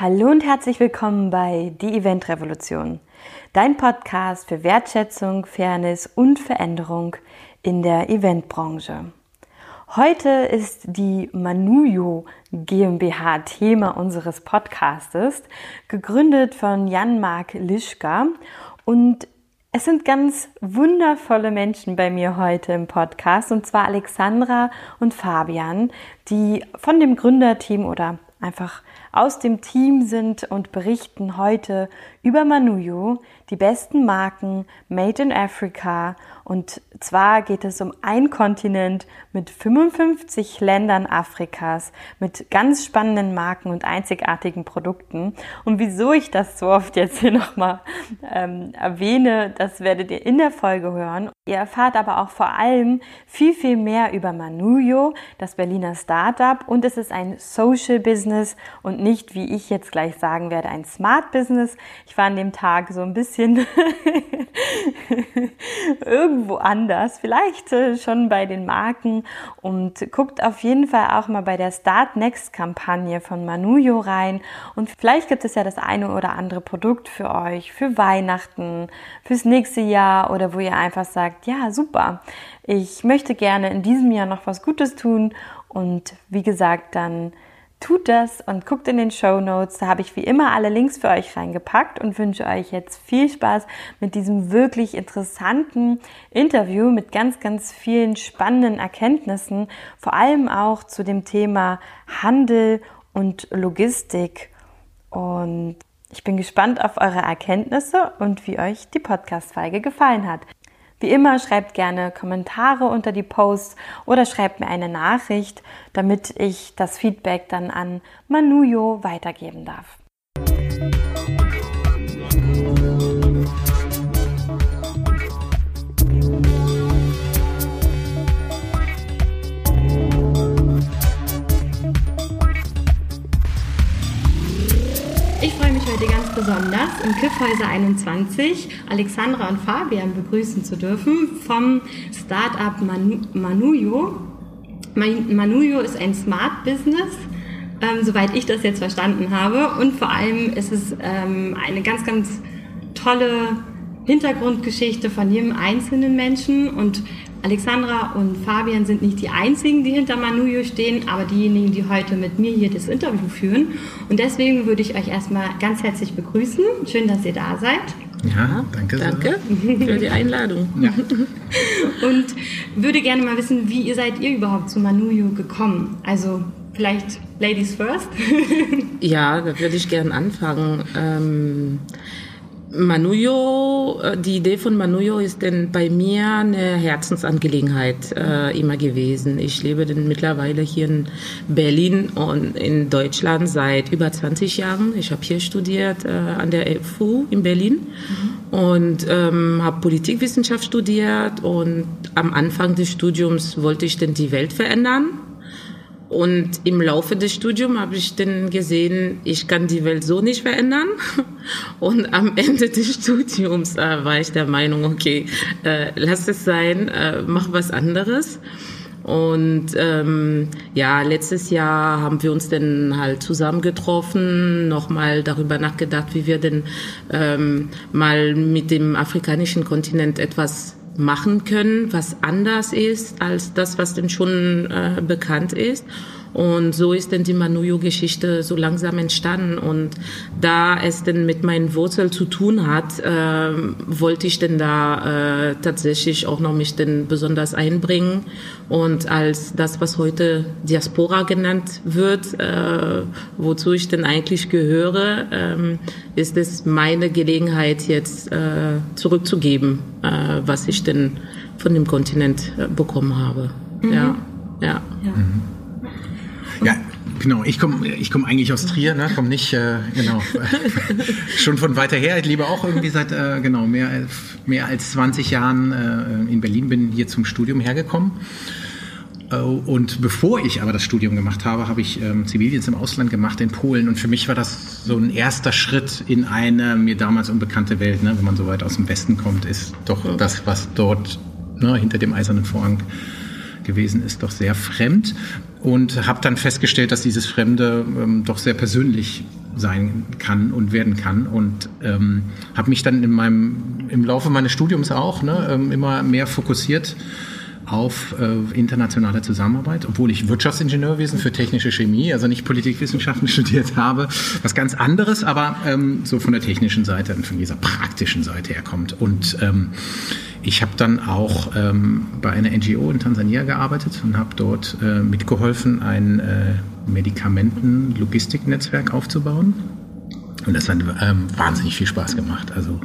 Hallo und herzlich willkommen bei Die Event Revolution, dein Podcast für Wertschätzung, Fairness und Veränderung in der Eventbranche. Heute ist die Manuyo GmbH Thema unseres Podcastes, gegründet von Jan-Marc Lischka und es sind ganz wundervolle Menschen bei mir heute im Podcast, und zwar Alexandra und Fabian, die von dem Gründerteam oder einfach aus dem Team sind und berichten heute über Manuyo, die besten Marken Made in Africa. Und zwar geht es um ein Kontinent mit 55 Ländern Afrikas, mit ganz spannenden Marken und einzigartigen Produkten. Und wieso ich das so oft jetzt hier nochmal ähm, erwähne, das werdet ihr in der Folge hören. Ihr erfahrt aber auch vor allem viel, viel mehr über Manuyo, das Berliner Startup. Und es ist ein Social Business und nicht, wie ich jetzt gleich sagen werde, ein Smart Business. Ich war an dem Tag so ein bisschen irgendwo anders, vielleicht äh, schon bei den Marken. Und guckt auf jeden Fall auch mal bei der Start Next Kampagne von Manuyo rein. Und vielleicht gibt es ja das eine oder andere Produkt für euch, für Weihnachten, fürs nächste Jahr oder wo ihr einfach sagt, ja, super, ich möchte gerne in diesem Jahr noch was Gutes tun. Und wie gesagt, dann tut das und guckt in den Show Notes. Da habe ich wie immer alle Links für euch reingepackt und wünsche euch jetzt viel Spaß mit diesem wirklich interessanten Interview mit ganz, ganz vielen spannenden Erkenntnissen, vor allem auch zu dem Thema Handel und Logistik. Und ich bin gespannt auf eure Erkenntnisse und wie euch die Podcast-Folge gefallen hat. Wie immer schreibt gerne Kommentare unter die Posts oder schreibt mir eine Nachricht, damit ich das Feedback dann an Manuyo weitergeben darf. Heute ganz besonders im Kiffhäuser 21 Alexandra und Fabian begrüßen zu dürfen vom Startup Manu Manuyo. Manuyo ist ein Smart Business, ähm, soweit ich das jetzt verstanden habe. Und vor allem ist es ähm, eine ganz, ganz tolle Hintergrundgeschichte von jedem einzelnen Menschen und Alexandra und Fabian sind nicht die einzigen, die hinter Manuyo stehen, aber diejenigen, die heute mit mir hier das Interview führen. Und deswegen würde ich euch erstmal ganz herzlich begrüßen. Schön, dass ihr da seid. Ja, danke. Danke für die Einladung. Ja. Und würde gerne mal wissen, wie ihr seid ihr überhaupt zu Manuyo gekommen? Also vielleicht Ladies first. ja, da würde ich gerne anfangen. Ähm, Manuyo, äh, die Idee von Manuyo ist denn bei mir eine Herzensangelegenheit äh, immer gewesen. Ich lebe denn mittlerweile hier in Berlin und in Deutschland seit über 20 Jahren. Ich habe hier studiert äh, an der FU in Berlin mhm. und ähm, habe Politikwissenschaft studiert und am Anfang des Studiums wollte ich denn die Welt verändern und im Laufe des Studiums habe ich dann gesehen, ich kann die Welt so nicht verändern. Und am Ende des Studiums äh, war ich der Meinung, okay, äh, lass es sein, äh, mach was anderes. Und ähm, ja, letztes Jahr haben wir uns dann halt zusammengetroffen, nochmal darüber nachgedacht, wie wir denn ähm, mal mit dem afrikanischen Kontinent etwas machen können, was anders ist als das, was denn schon äh, bekannt ist. Und so ist denn die Manuyo-Geschichte so langsam entstanden. Und da es denn mit meinen Wurzeln zu tun hat, äh, wollte ich denn da äh, tatsächlich auch noch mich denn besonders einbringen. Und als das, was heute Diaspora genannt wird, äh, wozu ich denn eigentlich gehöre, ähm, ist es meine Gelegenheit jetzt äh, zurückzugeben, äh, was ich denn von dem Kontinent äh, bekommen habe. Mhm. Ja, ja. ja. Mhm. Ja, genau. Ich komme ich komm eigentlich aus Trier, ne? komme nicht, äh, genau, schon von weiter her. Ich lebe auch irgendwie seit, äh, genau, mehr, mehr als 20 Jahren äh, in Berlin, bin hier zum Studium hergekommen. Äh, und bevor ich aber das Studium gemacht habe, habe ich ähm, Zivildienst im Ausland gemacht in Polen. Und für mich war das so ein erster Schritt in eine mir damals unbekannte Welt. Ne? Wenn man so weit aus dem Westen kommt, ist doch das, was dort ne, hinter dem eisernen Vorhang gewesen ist, doch sehr fremd und habe dann festgestellt, dass dieses Fremde ähm, doch sehr persönlich sein kann und werden kann und ähm, habe mich dann in meinem im Laufe meines Studiums auch ne, ähm, immer mehr fokussiert auf äh, internationale Zusammenarbeit, obwohl ich Wirtschaftsingenieurwesen für technische Chemie, also nicht Politikwissenschaften studiert habe, was ganz anderes, aber ähm, so von der technischen Seite und von dieser praktischen Seite her kommt. Und ähm, ich habe dann auch ähm, bei einer NGO in Tansania gearbeitet und habe dort äh, mitgeholfen, ein äh, Medikamenten-Logistiknetzwerk aufzubauen. Und das hat ähm, wahnsinnig viel Spaß gemacht. Also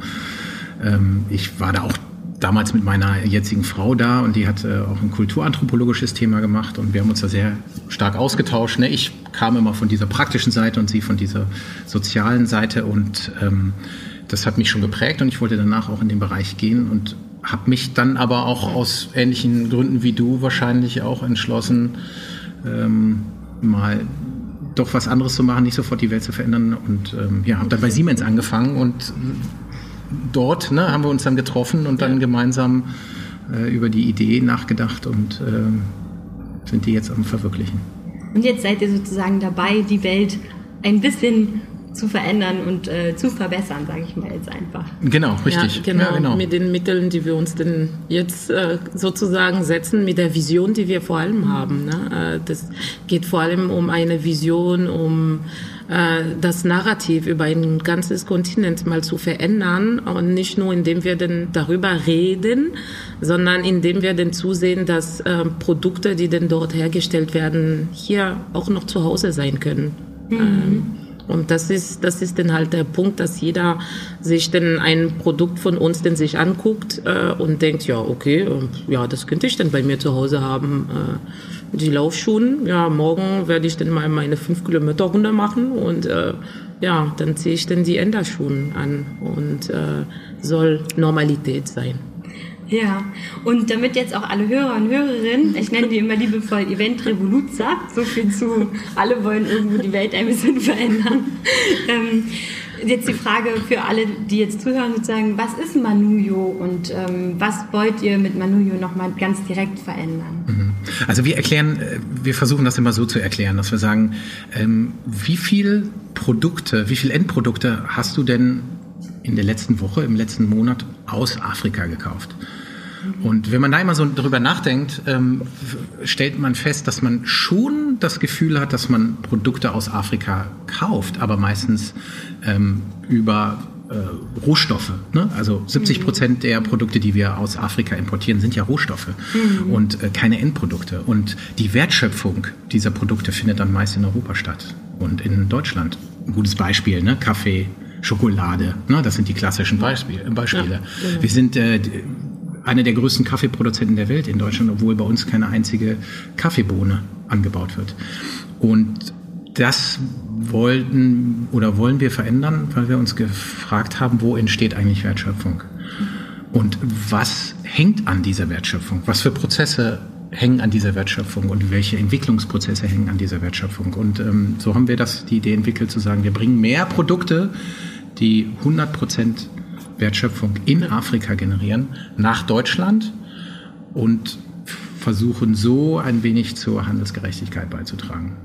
ähm, ich war da auch damals mit meiner jetzigen Frau da und die hat äh, auch ein kulturanthropologisches Thema gemacht und wir haben uns da sehr stark ausgetauscht. Ne? Ich kam immer von dieser praktischen Seite und sie von dieser sozialen Seite und ähm, das hat mich schon geprägt und ich wollte danach auch in den Bereich gehen und habe mich dann aber auch aus ähnlichen Gründen wie du wahrscheinlich auch entschlossen, ähm, mal doch was anderes zu machen, nicht sofort die Welt zu verändern und ähm, ja, habe dann bei Siemens angefangen und dort ne, haben wir uns dann getroffen und dann ja. gemeinsam äh, über die Idee nachgedacht und äh, sind die jetzt am Verwirklichen. Und jetzt seid ihr sozusagen dabei, die Welt ein bisschen zu verändern und äh, zu verbessern, sage ich mal jetzt einfach. Genau, richtig. Ja, genau, ja, genau, mit den Mitteln, die wir uns denn jetzt äh, sozusagen setzen, mit der Vision, die wir vor allem haben. Ne? Äh, das geht vor allem um eine Vision, um äh, das Narrativ über ein ganzes Kontinent mal zu verändern und nicht nur indem wir denn darüber reden, sondern indem wir denn zusehen, dass äh, Produkte, die denn dort hergestellt werden, hier auch noch zu Hause sein können. Mhm. Ähm, und das ist, das ist dann halt der Punkt, dass jeder sich dann ein Produkt von uns denn sich anguckt äh, und denkt, ja, okay, ja, das könnte ich dann bei mir zu Hause haben. Äh, die Laufschuhen, ja, morgen werde ich dann mal meine 5 Kilometer Runde machen und äh, ja, dann ziehe ich dann die Enderschuhen an und äh, soll Normalität sein. Ja, und damit jetzt auch alle Hörer und Hörerinnen, ich nenne die immer liebevoll Event Revoluzer, so viel zu, alle wollen irgendwo die Welt ein bisschen verändern. Ähm, jetzt die Frage für alle, die jetzt zuhören, sozusagen, was ist Manuyo und ähm, was wollt ihr mit Manuyo nochmal ganz direkt verändern? Mhm. Also wir erklären, äh, wir versuchen das immer so zu erklären, dass wir sagen, ähm, wie viele Produkte, wie viele Endprodukte hast du denn in der letzten Woche, im letzten Monat aus Afrika gekauft? Und wenn man da immer so drüber nachdenkt, ähm, stellt man fest, dass man schon das Gefühl hat, dass man Produkte aus Afrika kauft, aber meistens ähm, über äh, Rohstoffe. Ne? Also 70 Prozent der Produkte, die wir aus Afrika importieren, sind ja Rohstoffe mhm. und äh, keine Endprodukte. Und die Wertschöpfung dieser Produkte findet dann meist in Europa statt und in Deutschland. Ein gutes Beispiel, ne? Kaffee, Schokolade, ne? das sind die klassischen Beispiele. Beispiele. Ja, genau. Wir sind äh, einer der größten Kaffeeproduzenten der Welt in Deutschland, obwohl bei uns keine einzige Kaffeebohne angebaut wird. Und das wollten oder wollen wir verändern, weil wir uns gefragt haben, wo entsteht eigentlich Wertschöpfung? Und was hängt an dieser Wertschöpfung? Was für Prozesse hängen an dieser Wertschöpfung und welche Entwicklungsprozesse hängen an dieser Wertschöpfung? Und ähm, so haben wir das, die Idee entwickelt, zu sagen, wir bringen mehr Produkte, die 100 Prozent Wertschöpfung in Afrika generieren, nach Deutschland und versuchen so ein wenig zur Handelsgerechtigkeit beizutragen.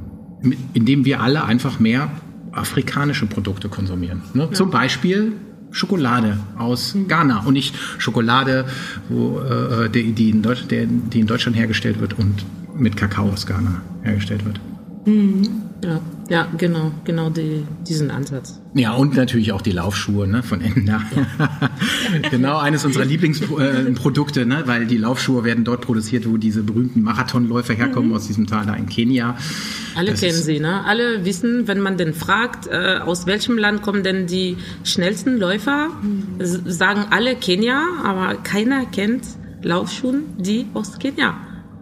Indem wir alle einfach mehr afrikanische Produkte konsumieren. Ne? Ja. Zum Beispiel Schokolade aus mhm. Ghana und nicht Schokolade, wo, äh, die, die, in der, die in Deutschland hergestellt wird und mit Kakao aus Ghana hergestellt wird. Mhm. Ja, ja, genau, genau die, diesen Ansatz. Ja, und natürlich auch die Laufschuhe ne, von Ender. Ja. genau, eines unserer Lieblingsprodukte, ne, weil die Laufschuhe werden dort produziert, wo diese berühmten Marathonläufer herkommen, mhm. aus diesem Tal da in Kenia. Alle das kennen sie, ne? Alle wissen, wenn man denn fragt, äh, aus welchem Land kommen denn die schnellsten Läufer, mhm. sagen alle Kenia, aber keiner kennt Laufschuhe, die aus Kenia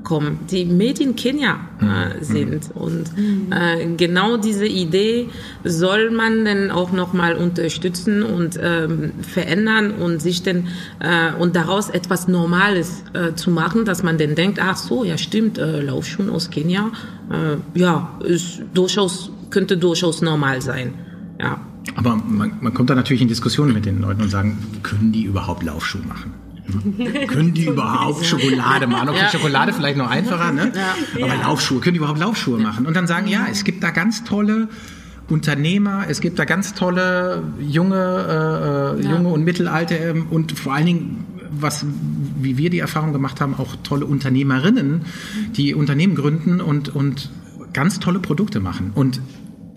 kommen, die made in Kenia äh, mhm. sind. Und mhm. äh, genau diese Idee soll man dann auch nochmal unterstützen und ähm, verändern und sich denn äh, und daraus etwas Normales äh, zu machen, dass man dann denkt, ach so, ja stimmt, äh, Laufschuhen aus Kenia, äh, ja, ist durchaus, könnte durchaus normal sein. Ja. Aber man, man kommt da natürlich in Diskussionen mit den Leuten und sagen, können die überhaupt Laufschuhe machen? können die überhaupt Schokolade machen? Okay, ja. Schokolade vielleicht noch einfacher, ne? Ja. Aber Laufschuhe, können die überhaupt Laufschuhe machen? Und dann sagen, ja, es gibt da ganz tolle Unternehmer, es gibt da ganz tolle junge, äh, ja. junge und mittelalte ähm, und vor allen Dingen was, wie wir die Erfahrung gemacht haben, auch tolle Unternehmerinnen, die Unternehmen gründen und, und ganz tolle Produkte machen. Und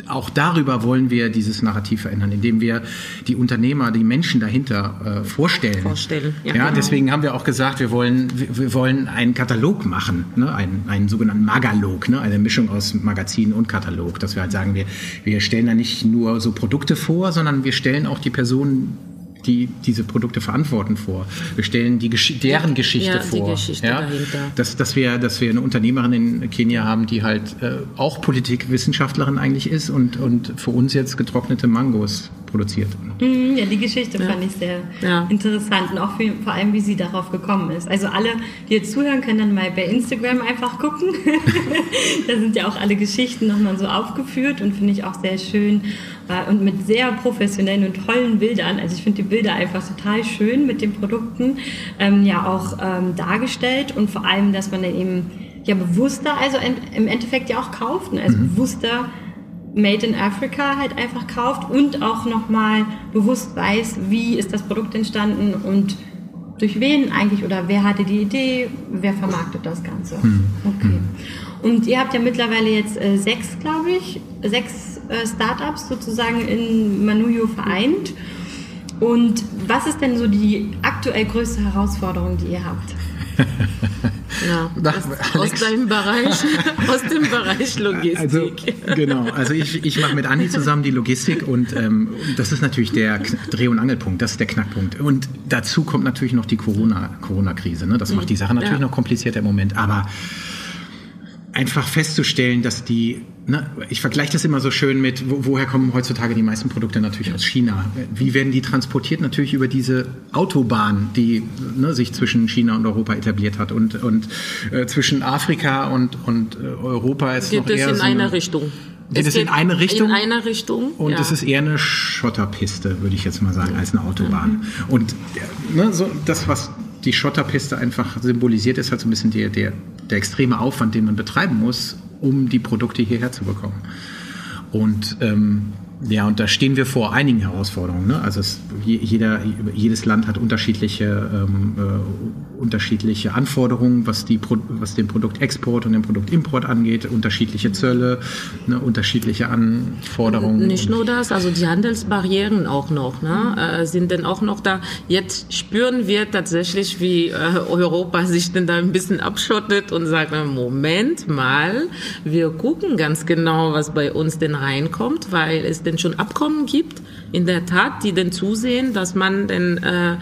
auch darüber wollen wir dieses Narrativ verändern, indem wir die Unternehmer, die Menschen dahinter äh, vorstellen. Vorstellen. Ja, ja genau. deswegen haben wir auch gesagt, wir wollen, wir, wollen einen Katalog machen, ne? einen, einen sogenannten Magalog, ne? eine Mischung aus Magazin und Katalog, dass wir halt sagen, wir, wir stellen da nicht nur so Produkte vor, sondern wir stellen auch die Personen die diese Produkte verantworten vor. Wir stellen die Gesch deren Geschichte ja, vor. Die Geschichte ja? dahinter. Dass, dass, wir, dass wir eine Unternehmerin in Kenia haben, die halt äh, auch Politikwissenschaftlerin eigentlich ist und, und für uns jetzt getrocknete Mangos produziert. Mhm, ja, die Geschichte ja. fand ich sehr ja. interessant und auch für, vor allem, wie sie darauf gekommen ist. Also alle, die jetzt zuhören, können dann mal bei Instagram einfach gucken. da sind ja auch alle Geschichten nochmal so aufgeführt und finde ich auch sehr schön äh, und mit sehr professionellen und tollen Bildern. Also ich finde die Bilder einfach total schön mit den Produkten ähm, ja auch ähm, dargestellt und vor allem, dass man dann eben ja bewusster, also im Endeffekt ja auch kauft, ne? also mhm. bewusster Made in Africa halt einfach kauft und auch nochmal bewusst weiß, wie ist das Produkt entstanden und durch wen eigentlich oder wer hatte die Idee, wer vermarktet das Ganze. Hm. Okay. Und ihr habt ja mittlerweile jetzt äh, sechs, glaube ich, sechs äh, Startups sozusagen in Manuyo vereint. Und was ist denn so die aktuell größte Herausforderung, die ihr habt? Ja, aus deinem Bereich, aus dem Bereich Logistik. Also, genau, also ich, ich mache mit Andi zusammen die Logistik und ähm, das ist natürlich der Dreh- und Angelpunkt, das ist der Knackpunkt. Und dazu kommt natürlich noch die Corona-Krise. Corona ne? Das macht die Sache natürlich ja. noch komplizierter im Moment, aber einfach festzustellen, dass die, ne, ich vergleiche das immer so schön mit, wo, woher kommen heutzutage die meisten Produkte natürlich aus China? Wie werden die transportiert? Natürlich über diese Autobahn, die ne, sich zwischen China und Europa etabliert hat und, und äh, zwischen Afrika und, und äh, Europa ist geht noch eher in so eine Richtung. Geht es in eine Richtung? In eine Richtung. Und ja. es ist eher eine Schotterpiste, würde ich jetzt mal sagen, als eine Autobahn. Mhm. Und ne, so das, was die Schotterpiste einfach symbolisiert, ist halt so ein bisschen der, der, der extreme Aufwand, den man betreiben muss, um die Produkte hierher zu bekommen. Und ähm, ja, und da stehen wir vor einigen Herausforderungen. Ne? Also es, jeder, jedes Land hat unterschiedliche, ähm, äh, unterschiedliche Anforderungen, was, die, was den Produktexport und den Produktimport angeht, unterschiedliche Zölle, ne? unterschiedliche Anforderungen. Nicht nur das, also die Handelsbarrieren auch noch ne? äh, sind denn auch noch da. Jetzt spüren wir tatsächlich, wie äh, Europa sich denn da ein bisschen abschottet und sagt, Moment mal, wir gucken ganz genau, was bei uns denn reinkommt, weil es denn denn schon Abkommen gibt, in der Tat, die denn zusehen, dass man denn äh,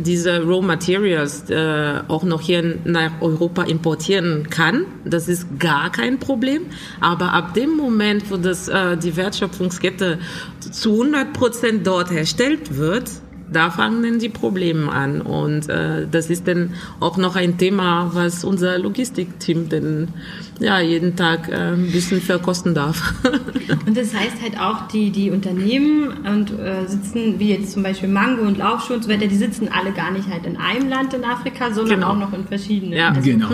diese Raw Materials äh, auch noch hier nach Europa importieren kann. Das ist gar kein Problem. Aber ab dem Moment, wo das, äh, die Wertschöpfungskette zu 100 Prozent dort herstellt wird, da fangen dann die Probleme an. Und äh, das ist dann auch noch ein Thema, was unser Logistikteam denn ja, jeden Tag äh, ein bisschen verkosten darf. und das heißt halt auch, die, die Unternehmen und äh, sitzen, wie jetzt zum Beispiel Mango und Laufschuhe und so weiter, die sitzen alle gar nicht halt in einem Land in Afrika, sondern genau. auch noch in verschiedenen. Ja, also, genau.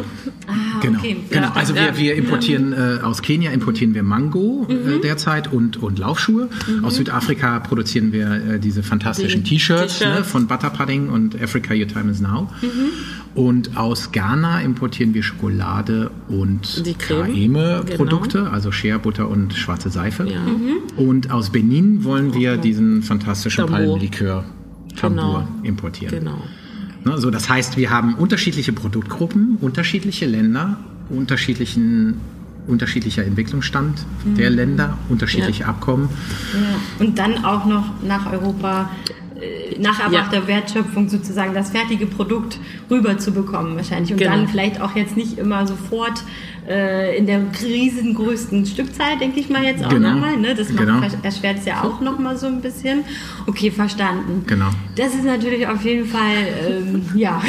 Ah, genau. Okay. genau. Also wir, wir importieren äh, aus Kenia importieren wir Mango äh, mhm. derzeit und, und Laufschuhe. Mhm. Aus Südafrika produzieren wir äh, diese fantastischen T-Shirts ne, von Butter Pudding und Africa Your Time is Now. Mhm. Und aus Ghana importieren wir Schokolade und Creme-Produkte, genau. also Shea, Butter und schwarze Seife. Ja. Mhm. Und aus Benin wollen wir okay. diesen fantastischen Palmlikör Tambour genau. importieren. Genau. Ne, so, das heißt, wir haben unterschiedliche Produktgruppen, unterschiedliche Länder, unterschiedlichen unterschiedlicher Entwicklungsstand mhm. der Länder, unterschiedliche ja. Abkommen. Ja. Und dann auch noch nach Europa nach erbrachter ja. Wertschöpfung sozusagen das fertige Produkt rüberzubekommen wahrscheinlich und genau. dann vielleicht auch jetzt nicht immer sofort äh, in der riesengrößten Stückzahl, denke ich mal jetzt auch genau. nochmal. Ne? Das genau. erschwert es ja auch nochmal so ein bisschen. Okay, verstanden. Genau. Das ist natürlich auf jeden Fall, ähm, ja,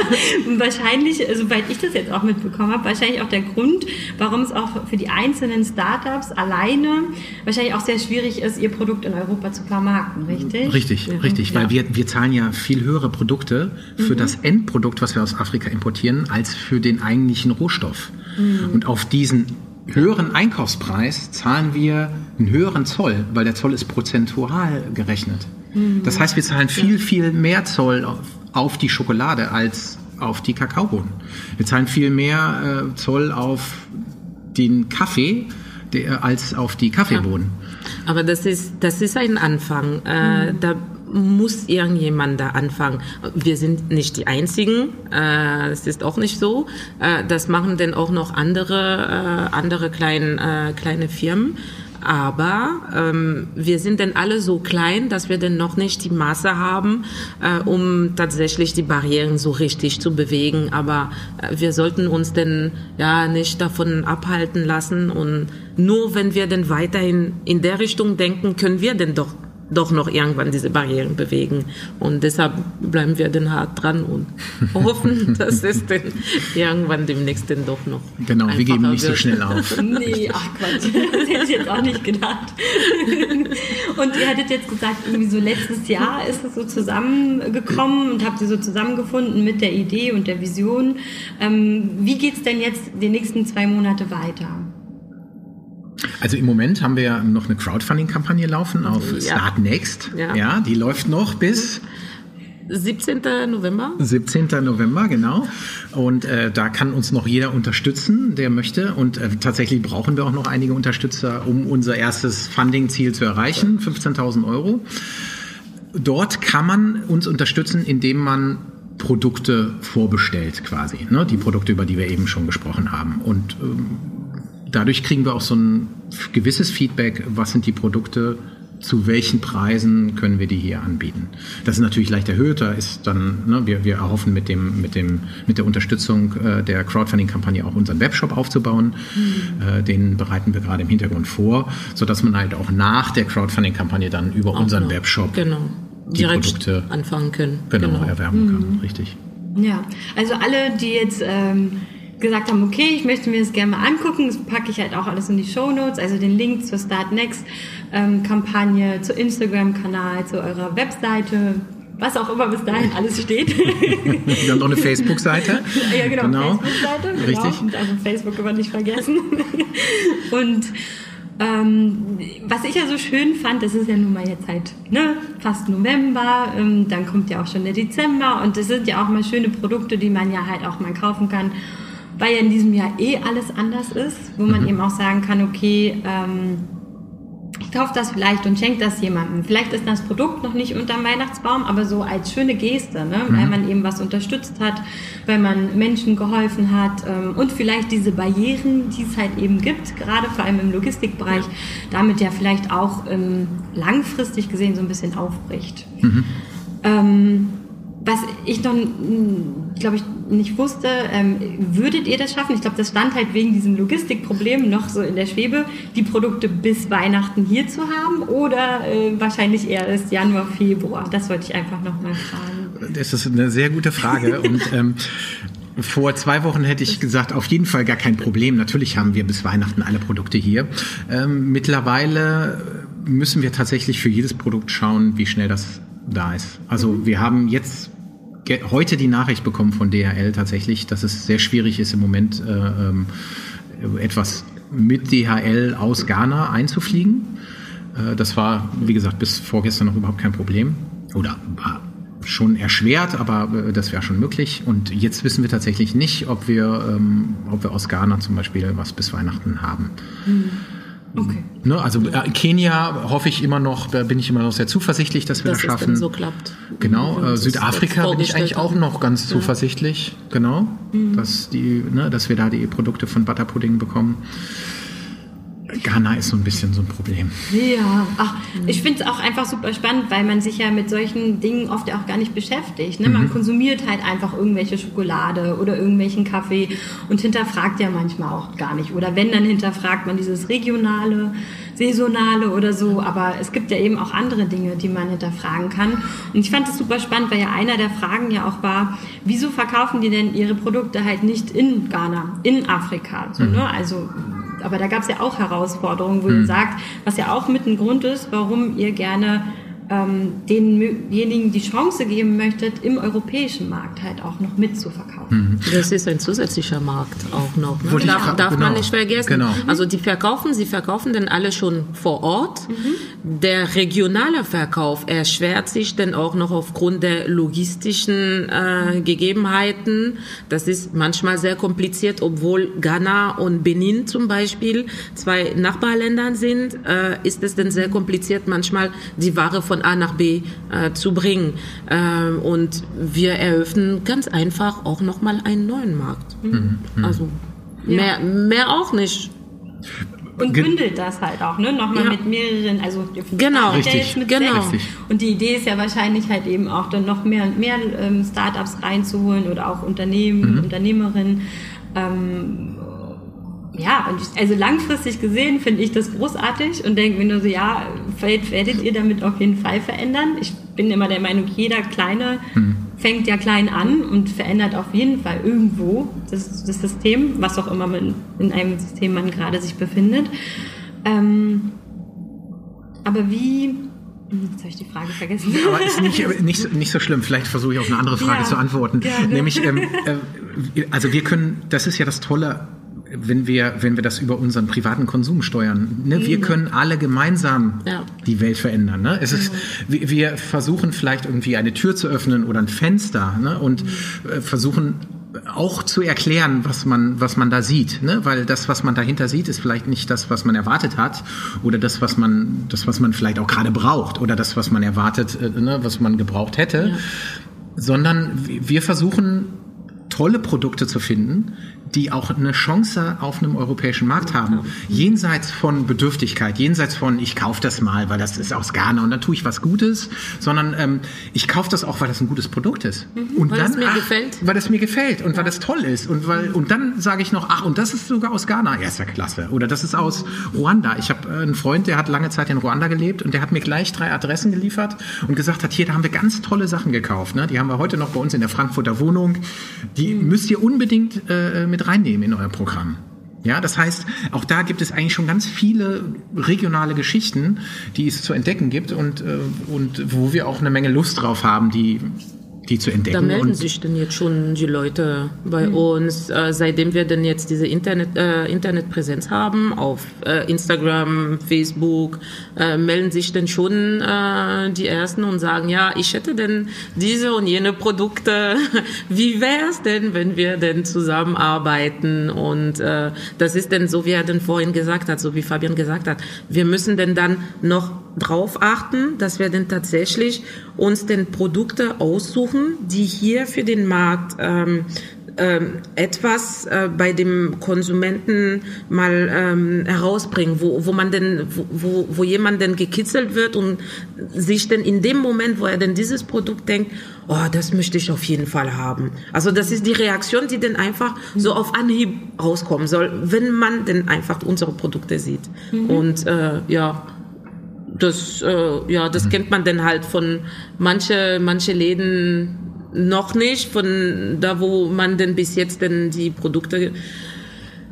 wahrscheinlich, soweit ich das jetzt auch mitbekommen habe, wahrscheinlich auch der Grund, warum es auch für die einzelnen Startups alleine wahrscheinlich auch sehr schwierig ist, ihr Produkt in Europa zu vermarkten, richtig? Richtig, ja. richtig, weil wir, wir zahlen ja viel höhere Produkte für mhm. das Endprodukt, was wir aus Afrika importieren, als für den eigentlichen Rohstoff. Mhm. Und auf diesen höheren Einkaufspreis zahlen wir einen höheren Zoll, weil der Zoll ist prozentual gerechnet. Mhm. Das heißt, wir zahlen viel, viel mehr Zoll auf, auf die Schokolade als auf die Kakaobohnen. Wir zahlen viel mehr äh, Zoll auf den Kaffee der, als auf die Kaffeebohnen. Ja. Aber das ist, das ist ein Anfang. Äh, mhm. Da muss irgendjemand da anfangen. Wir sind nicht die Einzigen, äh, es ist auch nicht so. Äh, das machen denn auch noch andere, äh, andere klein, äh, kleine Firmen. Aber ähm, wir sind denn alle so klein, dass wir denn noch nicht die Masse haben, äh, um tatsächlich die Barrieren so richtig zu bewegen. Aber äh, wir sollten uns denn ja nicht davon abhalten lassen. Und nur wenn wir denn weiterhin in der Richtung denken, können wir denn doch doch noch irgendwann diese Barrieren bewegen. Und deshalb bleiben wir dann hart dran und hoffen, dass es denn irgendwann demnächst denn doch noch. Genau, wir geben nicht wird. so schnell auf. nee, ach Quatsch, das hätte ich jetzt auch nicht gedacht. und ihr hattet jetzt gesagt, irgendwie so letztes Jahr ist es so zusammengekommen und habt ihr so zusammengefunden mit der Idee und der Vision. Ähm, wie geht es denn jetzt die nächsten zwei Monate weiter? Also im Moment haben wir ja noch eine Crowdfunding-Kampagne laufen auf ja. Start Next. Ja. ja, die läuft noch bis 17. November. 17. November, genau. Und äh, da kann uns noch jeder unterstützen, der möchte. Und äh, tatsächlich brauchen wir auch noch einige Unterstützer, um unser erstes Funding-Ziel zu erreichen, 15.000 Euro. Dort kann man uns unterstützen, indem man Produkte vorbestellt quasi. Ne? Die Produkte, über die wir eben schon gesprochen haben. Und ähm, dadurch kriegen wir auch so ein gewisses Feedback, was sind die Produkte, zu welchen Preisen können wir die hier anbieten. Das ist natürlich leicht erhöht, da ist dann, ne, wir, wir erhoffen mit, dem, mit, dem, mit der Unterstützung äh, der Crowdfunding-Kampagne auch unseren Webshop aufzubauen. Mhm. Äh, den bereiten wir gerade im Hintergrund vor, sodass man halt auch nach der Crowdfunding-Kampagne dann über auch unseren noch. Webshop genau. die Direkt Produkte anfangen können. Genau, genau. erwerben mhm. kann, richtig. Ja, also alle, die jetzt ähm, gesagt haben, okay, ich möchte mir das gerne mal angucken. Das packe ich halt auch alles in die Show Notes, also den Link zur Start Next ähm, Kampagne, zu Instagram-Kanal, zu eurer Webseite, was auch immer bis dahin alles steht. Wir haben noch eine Facebook-Seite. ja, genau, genau. Facebook-Seite. Genau. Richtig. Also Facebook immer nicht vergessen. Und ähm, was ich ja so schön fand, das ist ja nun mal jetzt halt ne, fast November, ähm, dann kommt ja auch schon der Dezember und das sind ja auch mal schöne Produkte, die man ja halt auch mal kaufen kann weil ja in diesem Jahr eh alles anders ist, wo man mhm. eben auch sagen kann, okay, ähm, ich kaufe das vielleicht und schenke das jemandem. Vielleicht ist das Produkt noch nicht unterm Weihnachtsbaum, aber so als schöne Geste, ne? Mhm. weil man eben was unterstützt hat, weil man Menschen geholfen hat ähm, und vielleicht diese Barrieren, die es halt eben gibt, gerade vor allem im Logistikbereich, damit ja vielleicht auch ähm, langfristig gesehen so ein bisschen aufbricht. Mhm. Ähm, was ich noch, glaube ich, nicht wusste, ähm, würdet ihr das schaffen? Ich glaube, das stand halt wegen diesem Logistikproblem noch so in der Schwebe, die Produkte bis Weihnachten hier zu haben oder äh, wahrscheinlich eher erst Januar, Februar? Das wollte ich einfach noch mal fragen. Das ist eine sehr gute Frage und ähm, vor zwei Wochen hätte ich gesagt, auf jeden Fall gar kein Problem. Natürlich haben wir bis Weihnachten alle Produkte hier. Ähm, mittlerweile müssen wir tatsächlich für jedes Produkt schauen, wie schnell das da ist. Also mhm. wir haben jetzt heute die Nachricht bekommen von DHL tatsächlich, dass es sehr schwierig ist im Moment äh, ähm, etwas mit DHL aus Ghana einzufliegen. Äh, das war, wie gesagt, bis vorgestern noch überhaupt kein Problem. Oder war schon erschwert, aber äh, das wäre schon möglich. Und jetzt wissen wir tatsächlich nicht, ob wir, ähm, ob wir aus Ghana zum Beispiel was bis Weihnachten haben. Mhm. Okay. Ne, also äh, Kenia hoffe ich immer noch, da bin ich immer noch sehr zuversichtlich, dass wir das, das schaffen. so klappt. Genau, äh, Südafrika bin ich eigentlich auch noch ganz ja. zuversichtlich, genau, mhm. dass die, ne, dass wir da die Produkte von Butterpudding bekommen. Ghana ist so ein bisschen so ein Problem. Ja, ach, ich finde es auch einfach super spannend, weil man sich ja mit solchen Dingen oft ja auch gar nicht beschäftigt. Ne? Man mhm. konsumiert halt einfach irgendwelche Schokolade oder irgendwelchen Kaffee und hinterfragt ja manchmal auch gar nicht. Oder wenn, dann hinterfragt man dieses regionale, saisonale oder so. Aber es gibt ja eben auch andere Dinge, die man hinterfragen kann. Und ich fand es super spannend, weil ja einer der Fragen ja auch war, wieso verkaufen die denn ihre Produkte halt nicht in Ghana, in Afrika? So, mhm. ne? Also aber da gab es ja auch Herausforderungen, wo mhm. ihr sagt, was ja auch mit ein Grund ist, warum ihr gerne ähm, denjenigen die Chance geben möchtet, im europäischen Markt halt auch noch mitzuverkaufen. Mhm. Das ist ein zusätzlicher Markt auch noch. Ne? Darf, darf genau. man nicht vergessen. Genau. Also die verkaufen, sie verkaufen denn alle schon vor Ort. Mhm. Der regionale Verkauf erschwert sich dann auch noch aufgrund der logistischen äh, Gegebenheiten. Das ist manchmal sehr kompliziert, obwohl Ghana und Benin zum Beispiel zwei Nachbarländern sind, äh, ist es dann sehr kompliziert, manchmal die Ware von A nach B äh, zu bringen. Ähm, und wir eröffnen ganz einfach auch nochmal einen neuen Markt. Mhm. Also mehr, mehr auch nicht. Und bündelt das halt auch, ne? Nochmal Ja. mit mehreren, also Genau. ja Richtig. mit Genau. sechs. Richtig. Und die Idee ist ja wahrscheinlich halt eben auch dann noch mehr und mehr ähm, Startups reinzuholen oder auch Unternehmen, Mhm. Unternehmerinnen. Ähm, ja, und ich, also langfristig gesehen finde ich das großartig und denke mir nur so, ja, vielleicht werdet ihr damit auf jeden Fall verändern. Ich bin immer der Meinung, jeder Kleine fängt ja klein an und verändert auf jeden Fall irgendwo das, das System, was auch immer man in einem System man gerade sich befindet. Ähm, aber wie, hm, jetzt habe ich die Frage vergessen. Aber ist nicht, nicht, so- nicht so schlimm. Vielleicht versuche ich auf eine andere Frage Ja, zu antworten. gerne. Nämlich, ähm, äh, also wir können, das ist ja das Tolle, wenn wir, wenn wir das über unseren privaten Konsum steuern. Ne? Wir können alle gemeinsam Ja. die Welt verändern. Ne? Es ist, wir, wir versuchen vielleicht irgendwie eine Tür zu öffnen oder ein Fenster ne? und äh, versuchen auch zu erklären, was man, was man da sieht, ne? weil das, was man dahinter sieht, ist vielleicht nicht das, was man erwartet hat oder das, was man, das, was man vielleicht auch gerade braucht oder das, was man erwartet, äh, ne? was man gebraucht hätte, sondern wir versuchen tolle Produkte zu finden, die auch eine Chance auf einem europäischen Markt haben. Jenseits von Bedürftigkeit, jenseits von ich kaufe das mal, weil das ist aus Ghana und dann tue ich was Gutes, sondern ähm, ich kaufe das auch, weil das ein gutes Produkt ist. Und Weil es mir gefällt. Weil es mir gefällt und weil es toll ist und weil und dann sage ich noch, ach und das ist sogar aus Ghana, ja ist ja klasse. Oder das ist aus Ruanda. Ich habe äh, einen Freund, der hat lange Zeit in Ruanda gelebt und der hat mir gleich drei Adressen geliefert und gesagt hat, hier da haben wir ganz tolle Sachen gekauft. Ne? Die haben wir heute noch bei uns in der Frankfurter Wohnung. Die müsst ihr unbedingt äh, mit reinnehmen in euer Programm. Ja, das heißt, auch da gibt es eigentlich schon ganz viele regionale Geschichten, die es zu entdecken gibt und, äh, und wo wir auch eine Menge Lust drauf haben, die, die zu entdecken. Da melden sich denn jetzt schon die Leute bei uns, äh, seitdem wir denn jetzt diese Internet, äh, Internetpräsenz haben, auf äh, Instagram, Facebook, äh, melden sich denn schon äh, die Ersten und sagen, ja, ich hätte denn diese und jene Produkte. Wie wäre es denn, wenn wir denn zusammenarbeiten? Und äh, das ist denn so, wie er denn vorhin gesagt hat, so wie Fabian gesagt hat, wir müssen denn dann noch drauf achten, dass wir denn tatsächlich uns denn Produkte aussuchen, die hier für den Markt ähm, ähm, etwas äh, bei dem Konsumenten mal ähm, herausbringen, wo, wo man denn, wo, wo, jemand denn gekitzelt wird und sich denn in dem Moment, wo er denn dieses Produkt denkt, oh, das möchte ich auf jeden Fall haben. Also das ist die Reaktion, die dann einfach so auf Anhieb rauskommen soll, wenn man denn einfach unsere Produkte sieht. Und äh, ja, das, äh, ja, das kennt man dann halt von manche, manche Läden noch nicht, von da, wo man denn bis jetzt denn die Produkte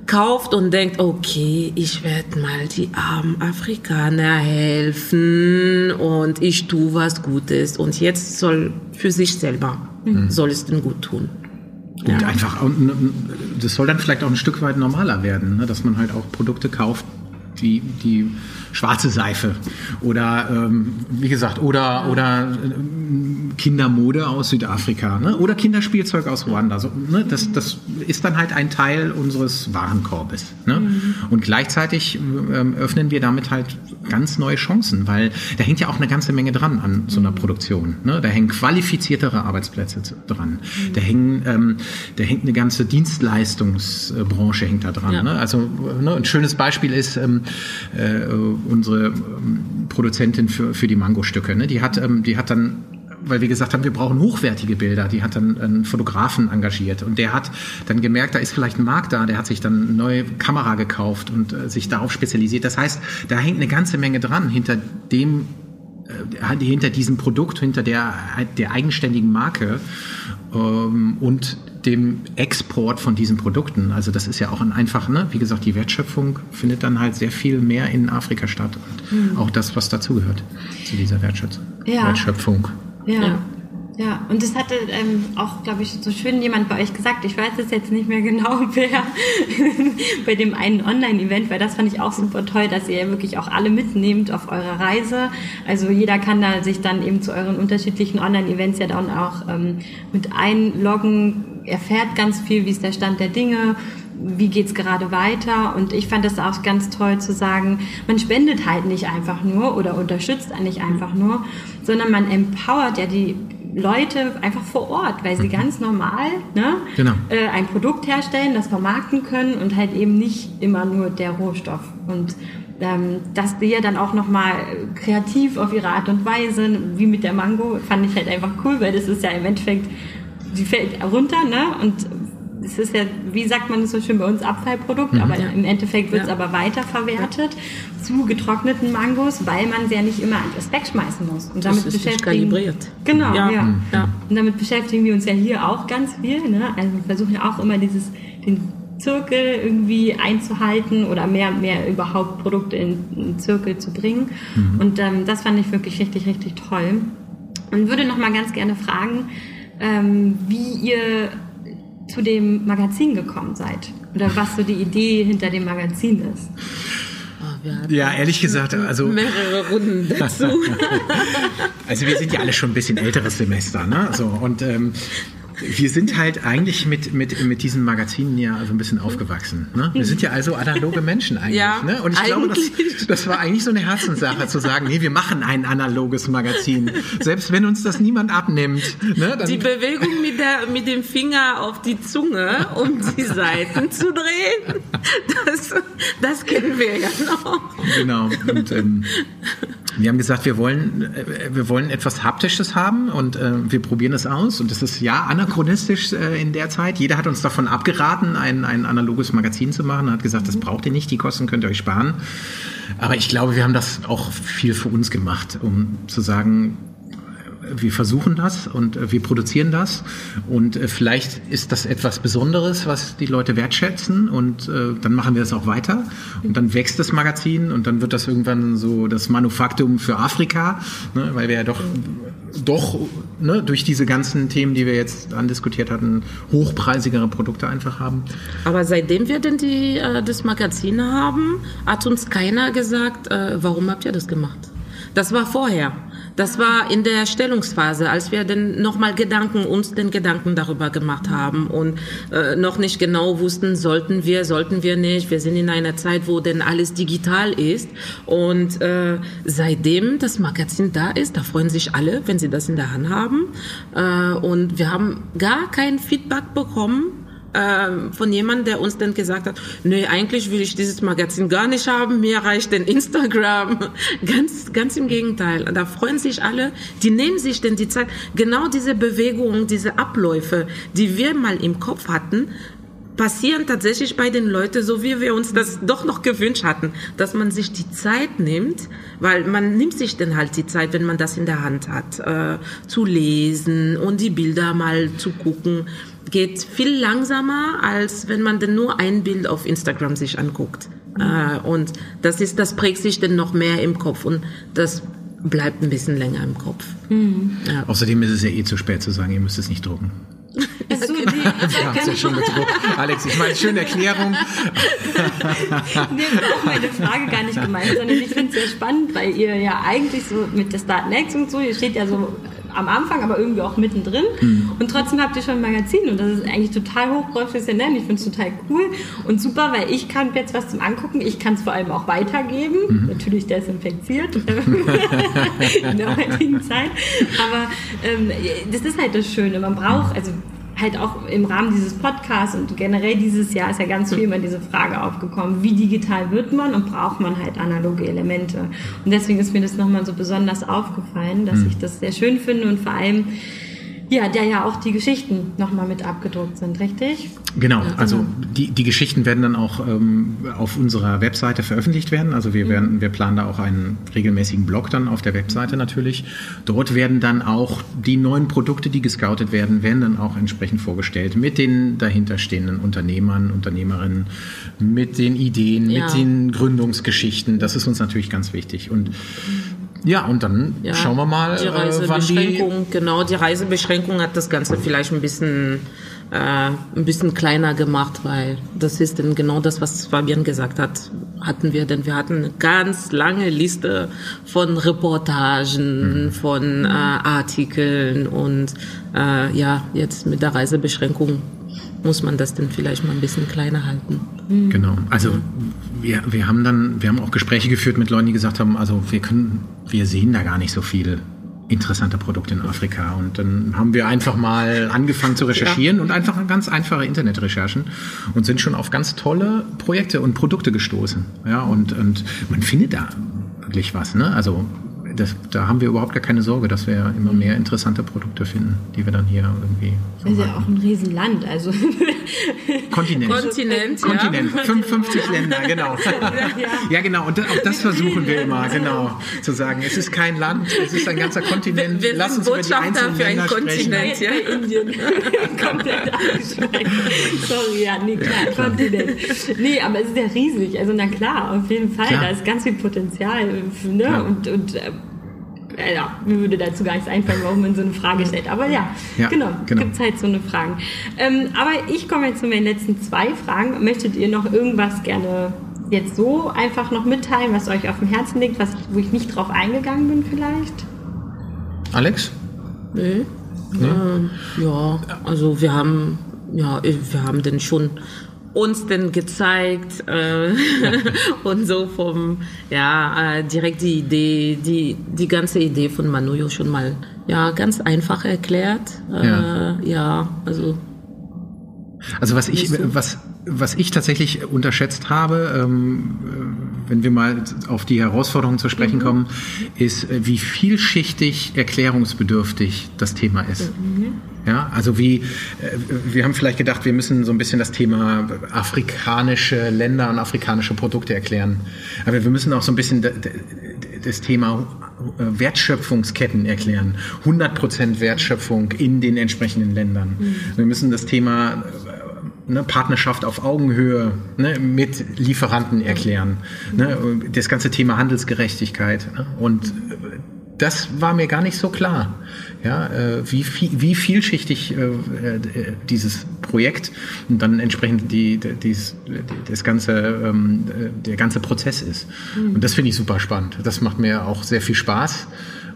kauft und denkt, okay, ich werde mal die armen Afrikaner helfen und ich tue was Gutes und jetzt soll für sich selber soll es denn gut tun. Und einfach, und, das soll dann vielleicht auch ein Stück weit normaler werden, ne? dass man halt auch Produkte kauft, wie die schwarze Seife oder ähm, wie gesagt oder oder ähm, Kindermode aus Südafrika ne? oder Kinderspielzeug aus Ruanda so, ne? das, das ist dann halt ein Teil unseres Warenkorbes ne? und gleichzeitig ähm, öffnen wir damit halt ganz neue Chancen weil da hängt ja auch eine ganze Menge dran an so einer Produktion ne? da hängen qualifiziertere Arbeitsplätze dran da hängen ähm, da hängt eine ganze Dienstleistungsbranche hängt da dran Ja. ne? also ne? ein schönes Beispiel ist ähm, äh, unsere ähm, Produzentin für, für die Mangostücke. Ne? Die, hat, ähm, die hat dann weil wir gesagt haben, wir brauchen hochwertige Bilder. Die hat dann einen Fotografen engagiert und der hat dann gemerkt, da ist vielleicht ein Markt da. Der hat sich dann eine neue Kamera gekauft und äh, sich darauf spezialisiert. Das heißt, da hängt eine ganze Menge dran hinter dem äh, hinter diesem Produkt, hinter der, der eigenständigen Marke ähm, und dem Export von diesen Produkten. Also das ist ja auch ein einfach, ne? wie gesagt, die Wertschöpfung findet dann halt sehr viel mehr in Afrika statt und auch das, was dazugehört zu dieser Wertschöpfung. Ja. Wertschöpfung. Ja. Ja. Ja, und das hatte ähm, auch, glaube ich, so schön jemand bei euch gesagt. Ich weiß es jetzt nicht mehr genau, wer bei dem einen Online-Event, weil das fand ich auch super toll, dass ihr wirklich auch alle mitnehmt auf eurer Reise. Also jeder kann da sich dann eben zu euren unterschiedlichen Online-Events ja dann auch ähm, mit einloggen, erfährt ganz viel, wie ist der Stand der Dinge, wie geht's gerade weiter. Und ich fand das auch ganz toll zu sagen, man spendet halt nicht einfach nur oder unterstützt nicht einfach nur, sondern man empowert ja die Leute einfach vor Ort, weil sie ganz normal ne, Genau. äh, ein Produkt herstellen, das vermarkten können und halt eben nicht immer nur der Rohstoff. Und ähm, dass die ja dann auch nochmal kreativ auf ihre Art und Weise, wie mit der Mango, fand ich halt einfach cool, weil das ist ja im Endeffekt, die fällt runter, ne? Und es ist ja, wie sagt man das so schön bei uns, Abfallprodukt, aber im Endeffekt wird es Ja. aber weiterverwertet zu getrockneten Mangos, weil man sie ja nicht immer alles wegschmeißen muss. Und damit Das ist nicht beschäftigen. kalibriert. Genau, ja. Ja. Ja. Und damit beschäftigen wir uns ja hier auch ganz viel. Ne? Also wir versuchen ja auch immer dieses, den Zirkel irgendwie einzuhalten oder mehr und mehr überhaupt Produkte in einen Zirkel zu bringen. Und ähm, das fand ich wirklich richtig, richtig toll. Und würde noch mal ganz gerne fragen, ähm, wie ihr zu dem Magazin gekommen seid oder was so die Idee hinter dem Magazin ist. Ah, Ja, ehrlich gesagt, also, mehrere Runden dazu. also wir sind ja alle schon ein bisschen älteres Semester, ne? So, und ähm, wir sind halt eigentlich mit, mit, mit diesen Magazinen ja so ein bisschen aufgewachsen. Ne? Wir sind ja also analoge Menschen eigentlich. Ja, ne? Und ich glaube, das, eigentlich. das war eigentlich so eine Herzenssache, zu sagen, nee, wir machen ein analoges Magazin. Selbst wenn uns das niemand abnimmt. Ne? Die Bewegung mit, der, mit dem Finger auf die Zunge, um die Seiten zu drehen, das, das kennen wir ja noch. Genau. Und ähm, wir haben gesagt, wir wollen, äh, wir wollen etwas Haptisches haben und äh, wir probieren es aus. Und das ist ja anachronistisch äh, in der Zeit. Jeder hat uns davon abgeraten, ein, ein analoges Magazin zu machen. Hat gesagt, das braucht ihr nicht, die Kosten könnt ihr euch sparen. Aber ich glaube, wir haben das auch viel für uns gemacht, um zu sagen, wir versuchen das und äh, wir produzieren das und äh, vielleicht ist das etwas Besonderes, was die Leute wertschätzen und äh, dann machen wir das auch weiter und dann wächst das Magazin und dann wird das irgendwann so das Manufaktum für Afrika, ne, weil wir ja doch doch ne, durch diese ganzen Themen, die wir jetzt andiskutiert hatten, hochpreisigere Produkte einfach haben. Aber seitdem wir denn die, äh, das Magazin haben, hat uns keiner gesagt, äh, warum habt ihr das gemacht? Das war vorher. Das war in der Stellungsphase, als wir dann nochmal Gedanken, uns den Gedanken darüber gemacht haben und äh, noch nicht genau wussten, sollten wir, sollten wir nicht. Wir sind in einer Zeit, wo denn alles digital ist. Und äh, seitdem das Magazin da ist, da freuen sich alle, wenn sie das in der Hand haben. Äh, und wir haben gar kein Feedback bekommen ähm, von jemandem, der uns dann gesagt hat, nee, eigentlich will ich dieses Magazin gar nicht haben, mir reicht denn Instagram. Ganz, ganz im Gegenteil. Da freuen sich alle, die nehmen sich denn die Zeit, genau diese Bewegungen, diese Abläufe, die wir mal im Kopf hatten, passieren tatsächlich bei den Leuten, so wie wir uns das doch noch gewünscht hatten, dass man sich die Zeit nimmt, weil man nimmt sich dann halt die Zeit, wenn man das in der Hand hat, äh, zu lesen und die Bilder mal zu gucken, geht viel langsamer, als wenn man dann nur ein Bild auf Instagram sich anguckt. Äh, und das ist, das prägt sich dann noch mehr im Kopf und das bleibt ein bisschen länger im Kopf. Ja. Außerdem ist es ja eh zu spät zu sagen, ihr müsst es nicht drucken. Achso, nee, Wir haben es ja schon gedruckt. Alex, ich meine, schöne Erklärung. Nee, das auch meine Frage gar nicht gemeint, sondern ich finde es sehr spannend, weil ihr ja eigentlich so mit der Start Next und so, ihr steht ja so am Anfang, aber irgendwie auch mittendrin. Und trotzdem habt ihr schon ein Magazin und das ist eigentlich total hochprofessionell. Ich finde es total cool und super, weil ich kann jetzt was zum Angucken. Ich kann es vor allem auch weitergeben. Natürlich desinfiziert in der heutigen Zeit. Aber ähm, das ist halt das Schöne. Man braucht, also halt auch im Rahmen dieses Podcasts und generell dieses Jahr ist ja ganz viel immer diese Frage aufgekommen, wie digital wird man und braucht man halt analoge Elemente. Und deswegen ist mir das nochmal so besonders aufgefallen, dass ich das sehr schön finde und vor allem, ja, da ja auch die Geschichten nochmal mit abgedruckt sind, richtig? Genau, also die, die Geschichten werden dann auch ähm, auf unserer Webseite veröffentlicht werden. Also wir, werden, wir planen da auch einen regelmäßigen Blog dann auf der Webseite natürlich. Dort werden dann auch die neuen Produkte, die gescoutet werden, werden dann auch entsprechend vorgestellt mit den dahinterstehenden Unternehmern, Unternehmerinnen, mit den Ideen, Ja. mit den Gründungsgeschichten. Das ist uns natürlich ganz wichtig. Und Ja, und dann ja, schauen wir mal, die Reisebeschränkung, äh, die genau, die Reisebeschränkung hat das Ganze vielleicht ein bisschen äh, ein bisschen kleiner gemacht, weil das ist dann genau das, was Fabian gesagt hat, hatten wir, denn wir hatten eine ganz lange Liste von Reportagen, mhm. von äh, Artikeln und äh, ja, jetzt mit der Reisebeschränkung muss man das dann vielleicht mal ein bisschen kleiner halten. Mhm. Genau. Also wir, wir haben dann, wir haben auch Gespräche geführt mit Leuten, die gesagt haben, also wir können, wir sehen da gar nicht so viel interessante Produkte in Afrika. Und dann haben wir einfach mal angefangen zu recherchieren ja. und einfach ganz einfache Internetrecherchen und sind schon auf ganz tolle Projekte und Produkte gestoßen. Ja, und, und man findet da wirklich was. Ne? Also das, da haben wir überhaupt gar keine Sorge, dass wir immer mehr interessante Produkte finden, die wir dann hier irgendwie. Das ist ja auch ein Riesenland, also. Kontinent. Kontinent, ja. Kontinent. 55 Länder, genau. Ja, genau. Und auch das versuchen wir immer, genau, zu sagen. Es ist kein Land, es ist ein ganzer Kontinent. Wir, wir Lass uns über die einzelnen für Länder Kontinent, ja. Indien. Komplett Sorry, ja, nee, klar, Kontinent. Nee, aber es ist ja riesig. Also, na klar, auf jeden Fall. Klar. Da ist ganz viel Potenzial. Ne? Und, und äh, ja, mir würde dazu gar nichts einfallen, warum man so eine Frage stellt. Aber ja, ja genau, genau. gibt es halt so eine Frage. Ähm, aber ich komme jetzt zu meinen letzten zwei Fragen. Möchtet ihr noch irgendwas gerne jetzt so einfach noch mitteilen, was euch auf dem Herzen liegt, was, wo ich nicht drauf eingegangen bin vielleicht? Alex? Nee. nee? Ähm, ja, also wir haben, ja, wir haben denn schon uns denn gezeigt äh, und so vom, ja, äh, direkt die Idee, die, die ganze Idee von Manuyo schon mal, ja, ganz einfach erklärt. Äh, ja. ja, also. Also was ich, was, was ich tatsächlich unterschätzt habe, ähm, wenn wir mal auf die Herausforderungen zu sprechen mhm. kommen, ist, äh, wie vielschichtig erklärungsbedürftig das Thema ist. Mhm. Ja, also wie, äh, wir haben vielleicht gedacht, wir müssen so ein bisschen das Thema afrikanische Länder und afrikanische Produkte erklären. Aber wir müssen auch so ein bisschen das Thema äh, Wertschöpfungsketten erklären. 100% Wertschöpfung in den entsprechenden Ländern. Mhm. Wir müssen das Thema ne, Partnerschaft auf Augenhöhe ne, mit Lieferanten erklären. Ne, das ganze Thema Handelsgerechtigkeit. Ne, und das war mir gar nicht so klar, ja, äh, wie, wie vielschichtig äh, äh, dieses Projekt und dann entsprechend die, die, das ganze, ähm, der ganze Prozess ist. Mhm. Und das finde ich super spannend. Das macht mir auch sehr viel Spaß.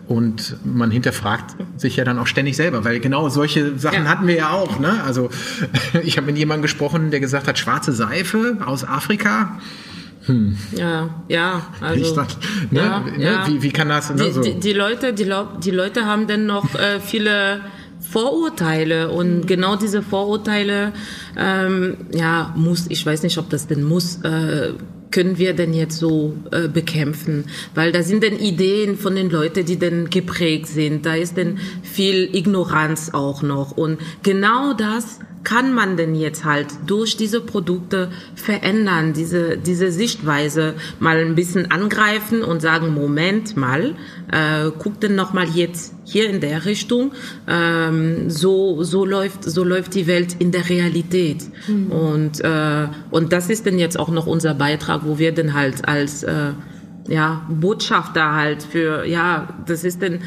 Und man hinterfragt sich ja dann auch ständig selber, weil genau solche Sachen ja. hatten wir ja auch. Ne? Also ich habe mit jemandem gesprochen, der gesagt hat, schwarze Seife aus Afrika. Hm. Ja, ja, also, dachte, ne, ja, ne, ja. Wie, wie kann das? Ne, die, so? die, die, Leute, die, die Leute haben dann noch äh, viele Vorurteile und genau diese Vorurteile, ähm, ja, muss, ich weiß nicht, ob das denn muss, äh, können wir denn jetzt so äh, bekämpfen? Weil da sind denn Ideen von den Leuten, die denn geprägt sind. Da ist denn viel Ignoranz auch noch. Und genau das kann man denn jetzt halt durch diese Produkte verändern, diese, diese Sichtweise mal ein bisschen angreifen und sagen, Moment mal, äh, guck denn noch mal jetzt hier in der Richtung, ähm, so, so läuft, so läuft die Welt in der Realität. Mhm. Und, äh, und das ist denn jetzt auch noch unser Beitrag, wo wir denn halt als, äh, ja, Botschafter halt für, ja, das ist denn,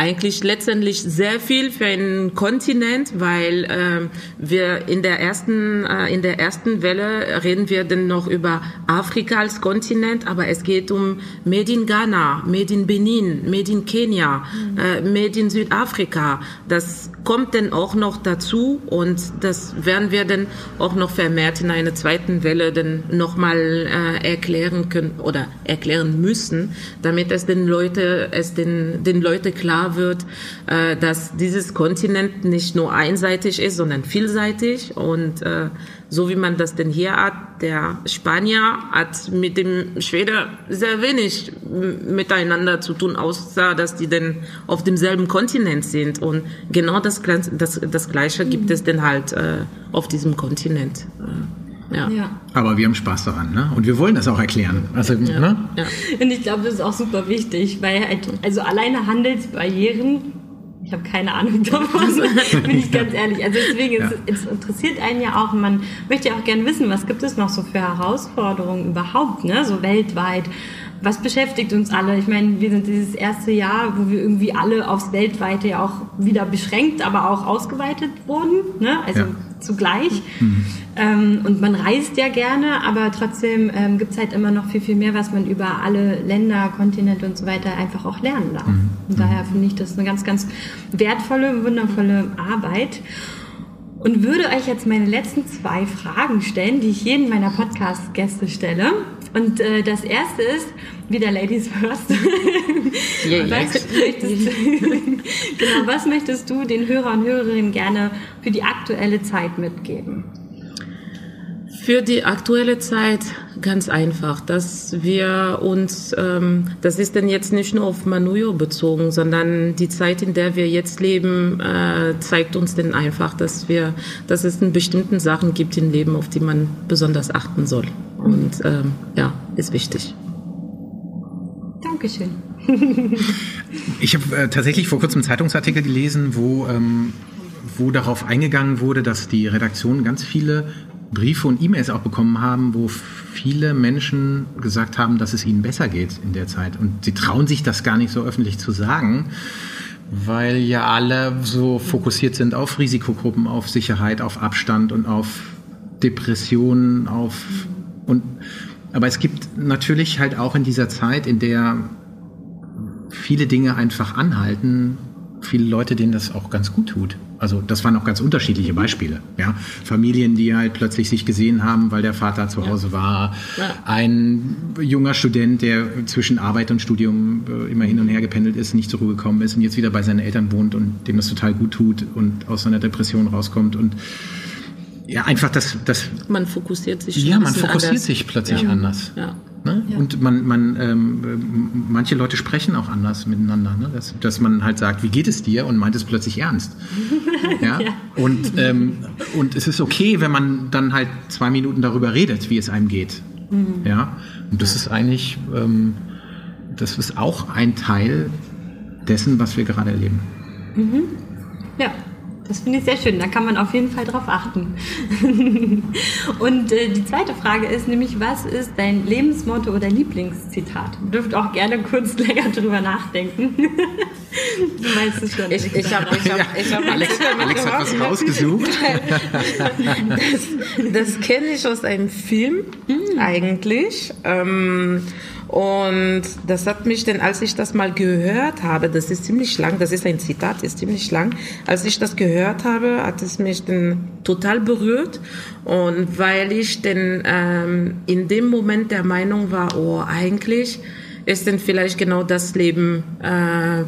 eigentlich letztendlich sehr viel für einen Kontinent, weil äh, wir in der ersten äh, in der ersten Welle reden wir dann noch über Afrika als Kontinent, aber es geht um Made in Ghana, Made in Benin, Made in Kenia, mhm. äh, Made in Südafrika. Das kommt dann auch noch dazu und das werden wir dann auch noch vermehrt in einer zweiten Welle dann nochmal äh, erklären können oder erklären müssen, damit es den Leute es den den Leute klar wird, äh, dass dieses Kontinent nicht nur einseitig ist, sondern vielseitig und äh, so wie man das denn hier hat, der Spanier hat mit dem Schwede sehr wenig miteinander zu tun, außer dass die denn auf demselben Kontinent sind. Und genau das, das, das Gleiche gibt es denn halt äh, auf diesem Kontinent. Ja. ja. Aber wir haben Spaß daran, ne? Und wir wollen das auch erklären. Also, ja. Ne? Ja. Und ich glaube, das ist auch super wichtig, weil halt, also alleine Handelsbarrieren ich habe keine Ahnung davon, bin ich ganz ehrlich. Also deswegen, ja. es, es, interessiert einen ja auch, man möchte ja auch gerne wissen, was gibt es noch so für Herausforderungen überhaupt, ne, so weltweit. was beschäftigt uns alle? Ich meine, wir sind dieses erste Jahr, wo wir irgendwie alle aufs Weltweite ja auch wieder beschränkt, aber auch ausgeweitet wurden, ne? also ja. Zugleich. Mhm. Ähm, und man reist ja gerne, aber trotzdem ähm, gibt es halt immer noch viel, viel mehr, was man über alle Länder, Kontinente und so weiter einfach auch lernen darf. Mhm. Und daher finde ich das eine ganz, ganz wertvolle, wundervolle Arbeit und würde euch jetzt meine letzten zwei Fragen stellen, die ich jeden meiner Podcast-Gäste stelle. Und äh, das erste ist, wieder Ladies First. Yeah, was, möchtest, genau, was möchtest du den Hörer und Hörerinnen gerne für die aktuelle Zeit mitgeben? Für die aktuelle Zeit ganz einfach, dass wir uns, ähm, das ist denn jetzt nicht nur auf Manuyo bezogen, sondern die Zeit, in der wir jetzt leben, äh, zeigt uns denn einfach, dass wir, dass es in bestimmten Sachen gibt im Leben, auf die man besonders achten soll. Und ähm, ja, ist wichtig. Dankeschön. ich habe äh, tatsächlich vor kurzem einen Zeitungsartikel gelesen, wo ähm, wo darauf eingegangen wurde, dass die Redaktion ganz viele Briefe und E-Mails auch bekommen haben, wo viele Menschen gesagt haben, dass es ihnen besser geht in der Zeit. Und sie trauen sich das gar nicht so öffentlich zu sagen, weil ja alle so fokussiert sind auf Risikogruppen, auf Sicherheit, auf Abstand und auf Depressionen, auf und aber es gibt natürlich halt auch in dieser Zeit, in der viele Dinge einfach anhalten, viele Leute, denen das auch ganz gut tut. Also das waren auch ganz unterschiedliche Beispiele. Ja? Familien, die halt plötzlich sich gesehen haben, weil der Vater zu Hause ja. war. Ja. Ein junger Student, der zwischen Arbeit und Studium äh, immer hin und her gependelt ist, nicht zur Ruhe gekommen ist und jetzt wieder bei seinen Eltern wohnt und dem das total gut tut und aus seiner Depression rauskommt und ja, einfach das, das. Man fokussiert sich. Ja, man fokussiert anders. sich plötzlich ja. anders. Ja. Ne? Ja. Und man, man, ähm, manche Leute sprechen auch anders miteinander. Ne? Dass, dass man halt sagt, wie geht es dir? Und meint es plötzlich ernst. ja? ja? Und, ähm, und es ist okay, wenn man dann halt zwei Minuten darüber redet, wie es einem geht. Mhm. Ja. Und das ist eigentlich, ähm, das ist auch ein Teil dessen, was wir gerade erleben. Mhm. Ja, das finde ich sehr schön. Da kann man auf jeden Fall drauf achten. Und äh, die zweite Frage ist nämlich, was ist dein Lebensmotto oder Lieblingszitat? Du dürft auch gerne kurz länger drüber nachdenken. du meinst es schon. Ich, ich habe ich hab, ich hab Alex, Alex hat was rausgesucht. das, das kenne ich aus einem Film hm. eigentlich. Ähm, und das hat mich denn, als ich das mal gehört habe, das ist ziemlich lang, das ist ein Zitat, ist ziemlich lang. Als ich das gehört habe, hat es mich dann total berührt. Und weil ich denn ähm, in dem Moment der Meinung war, oh, eigentlich ist denn vielleicht genau das Leben, äh,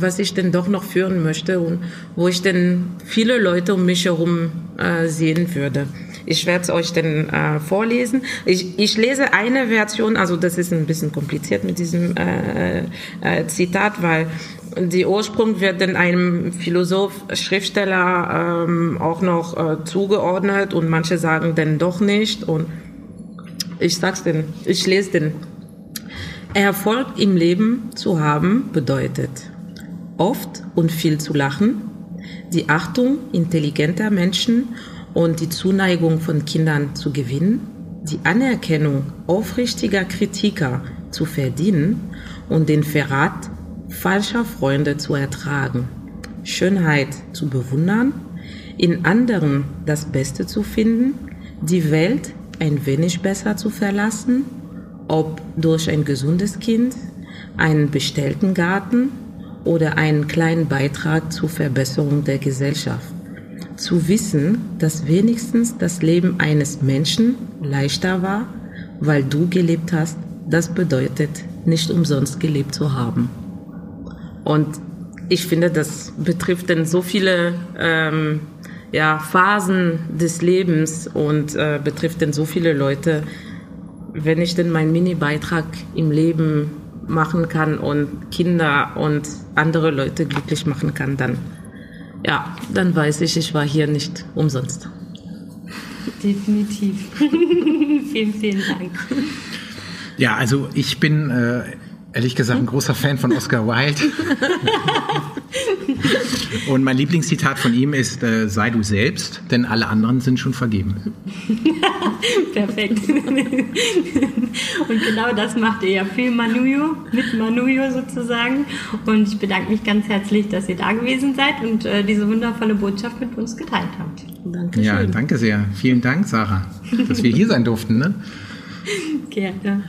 was ich denn doch noch führen möchte und wo ich denn viele Leute um mich herum äh, sehen würde. Ich werde es euch dann äh, vorlesen. Ich, ich lese eine Version, also das ist ein bisschen kompliziert mit diesem äh, äh, Zitat, weil die Ursprung wird dann einem Philosoph, Schriftsteller ähm, auch noch äh, zugeordnet und manche sagen dann doch nicht. Und ich sag's denn, ich lese den. Erfolg im Leben zu haben bedeutet oft und viel zu lachen, die Achtung intelligenter Menschen und die Zuneigung von Kindern zu gewinnen, die Anerkennung aufrichtiger Kritiker zu verdienen und den Verrat falscher Freunde zu ertragen, Schönheit zu bewundern, in anderen das Beste zu finden, die Welt ein wenig besser zu verlassen, ob durch ein gesundes Kind, einen bestellten Garten oder einen kleinen Beitrag zur Verbesserung der Gesellschaft zu wissen, dass wenigstens das Leben eines Menschen leichter war, weil du gelebt hast, das bedeutet nicht umsonst gelebt zu haben. Und ich finde, das betrifft denn so viele ähm, ja, Phasen des Lebens und äh, betrifft denn so viele Leute. Wenn ich denn meinen Mini-Beitrag im Leben machen kann und Kinder und andere Leute glücklich machen kann, dann ja, dann weiß ich, ich war hier nicht umsonst. Definitiv. vielen, vielen Dank. Ja, also ich bin äh, ehrlich gesagt ein großer Fan von Oscar Wilde. Und mein Lieblingszitat von ihm ist, äh, sei du selbst, denn alle anderen sind schon vergeben. Perfekt. Und genau das macht ihr ja für Manuyo, mit Manuyo sozusagen. Und ich bedanke mich ganz herzlich, dass ihr da gewesen seid und äh, diese wundervolle Botschaft mit uns geteilt habt. Dankeschön. Ja, danke sehr. Vielen Dank, Sarah, dass wir hier sein durften. Ne? Gerne.